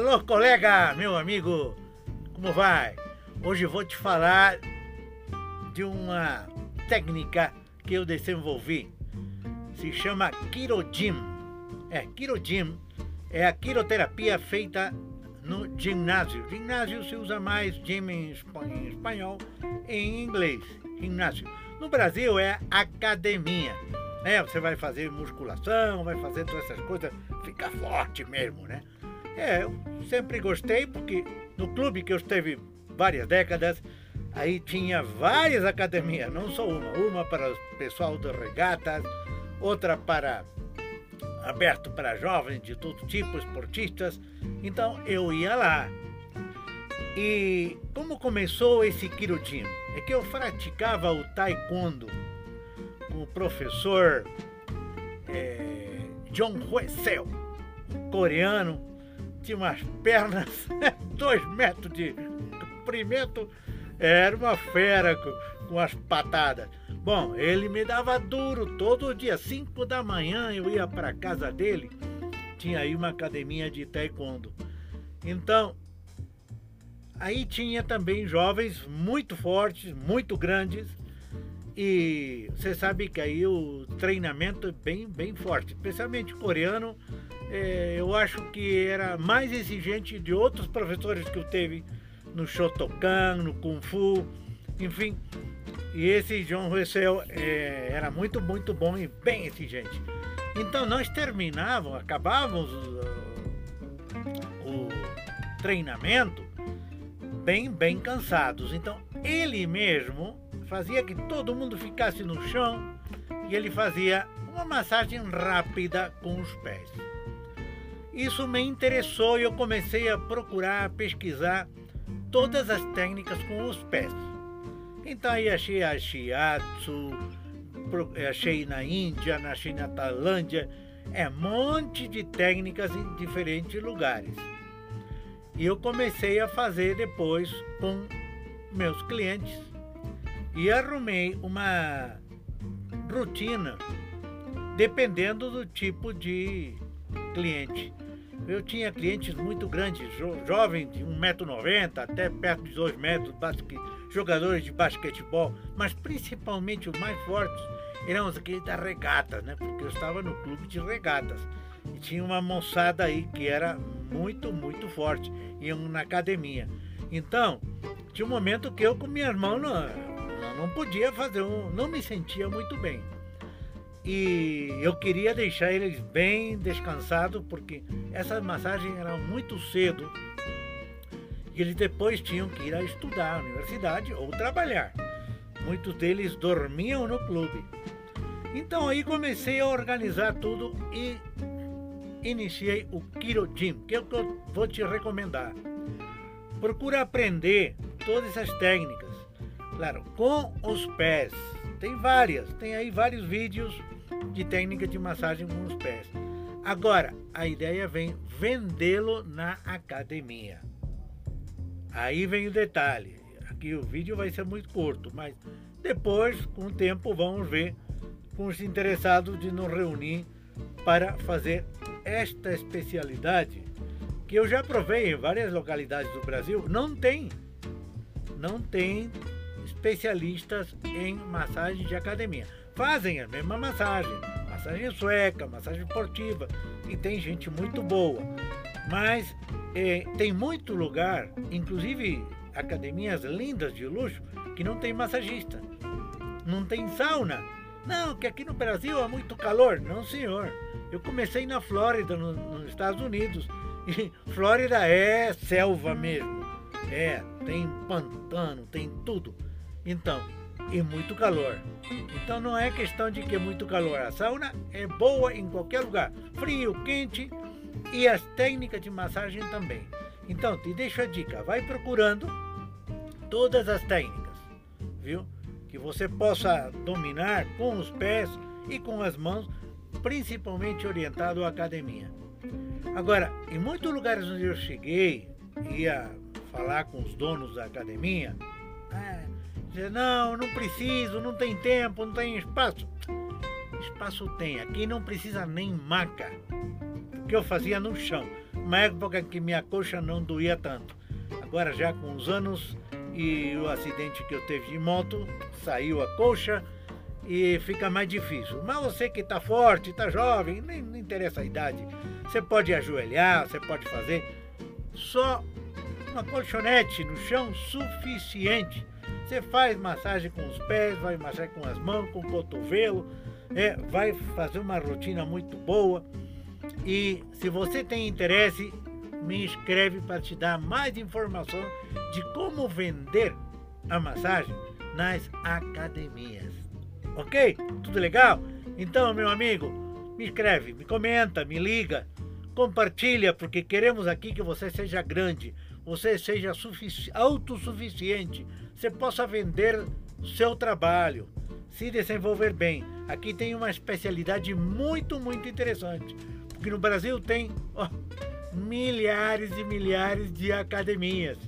Alô, colega, meu amigo, como vai? Hoje vou te falar de uma técnica que eu desenvolvi. Se chama Kirojim. É, Kirojim é a quiroterapia feita no ginásio. Ginásio se usa mais gym em espanhol, em inglês, ginásio. No Brasil é academia. É, você vai fazer musculação, vai fazer todas essas coisas, fica forte mesmo, né? É, eu sempre gostei porque no clube que eu esteve várias décadas, aí tinha várias academias, não só uma, uma para o pessoal de regatas, outra para aberto para jovens de todo tipo, esportistas. Então eu ia lá. E como começou esse Kirujin? É que eu praticava o taekwondo com o professor é, John Huesel, coreano, tinha umas pernas, dois metros de comprimento, era uma fera com, com as patadas. Bom, ele me dava duro todo dia, 5 da manhã eu ia para casa dele, tinha aí uma academia de taekwondo. Então, aí tinha também jovens muito fortes, muito grandes, e você sabe que aí o treinamento é bem, bem forte, especialmente coreano. É, eu acho que era mais exigente de outros professores que eu teve no Shotokan, no Kung Fu, enfim. E esse John Russell é, era muito, muito bom e bem exigente. Então nós terminávamos, acabávamos o, o treinamento bem, bem cansados. Então ele mesmo fazia que todo mundo ficasse no chão e ele fazia uma massagem rápida com os pés. Isso me interessou e eu comecei a procurar, a pesquisar todas as técnicas com os pés. Então aí achei a shiatsu, achei na Índia, achei na Tailândia, é um monte de técnicas em diferentes lugares. E eu comecei a fazer depois com meus clientes e arrumei uma rotina dependendo do tipo de cliente. Eu tinha clientes muito grandes, jo jovens de 1,90m até perto de 2 metros, jogadores de basquetebol, mas principalmente os mais fortes eram aqueles da regata, né? Porque eu estava no clube de regatas. E tinha uma moçada aí que era muito, muito forte, iam na academia. Então, tinha um momento que eu com minha irmã não, não podia fazer, um, não me sentia muito bem. E eu queria deixar eles bem descansados, porque essas massagens eram muito cedo e eles depois tinham que ir a estudar na universidade ou trabalhar. Muitos deles dormiam no clube. Então aí comecei a organizar tudo e iniciei o Kiro Gym, que é o que eu vou te recomendar. Procura aprender todas essas técnicas Claro, com os pés. Tem várias, tem aí vários vídeos de técnica de massagem com os pés. Agora, a ideia vem vendê-lo na academia. Aí vem o detalhe. Aqui o vídeo vai ser muito curto, mas depois, com o tempo, vamos ver com os interessados de nos reunir para fazer esta especialidade que eu já provei em várias localidades do Brasil. Não tem, não tem especialistas em massagem de academia. Fazem a mesma massagem, massagem sueca, massagem esportiva, e tem gente muito boa. Mas é, tem muito lugar, inclusive academias lindas de luxo, que não tem massagista, não tem sauna. Não, que aqui no Brasil há muito calor. Não, senhor. Eu comecei na Flórida, no, nos Estados Unidos. E Flórida é selva mesmo. É, tem pantano, tem tudo. Então, e muito calor. Então não é questão de que é muito calor. A sauna é boa em qualquer lugar, frio, quente e as técnicas de massagem também. Então te deixo a dica, vai procurando todas as técnicas, viu? Que você possa dominar com os pés e com as mãos, principalmente orientado à academia. Agora, em muitos lugares onde eu cheguei, ia falar com os donos da academia, ah, Dizer, não, não preciso, não tem tempo, não tem espaço. Espaço tem, aqui não precisa nem maca. Que eu fazia no chão. uma época que minha coxa não doía tanto. Agora já com os anos e o acidente que eu teve de moto, saiu a coxa e fica mais difícil. Mas você que está forte, está jovem, nem, não interessa a idade, você pode ajoelhar, você pode fazer só uma colchonete no chão suficiente. Você faz massagem com os pés, vai massagem com as mãos, com o cotovelo, é, vai fazer uma rotina muito boa. E se você tem interesse, me inscreve para te dar mais informação de como vender a massagem nas academias. Ok? Tudo legal? Então, meu amigo, me inscreve, me comenta, me liga, compartilha, porque queremos aqui que você seja grande, você seja autossuficiente, você possa vender seu trabalho, se desenvolver bem. Aqui tem uma especialidade muito, muito interessante, porque no Brasil tem milhares e milhares de academias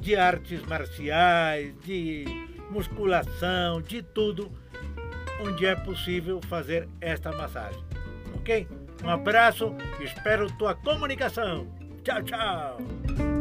de artes marciais, de musculação, de tudo, onde é possível fazer esta massagem. Ok? Um abraço, espero tua comunicação. Tchau, tchau.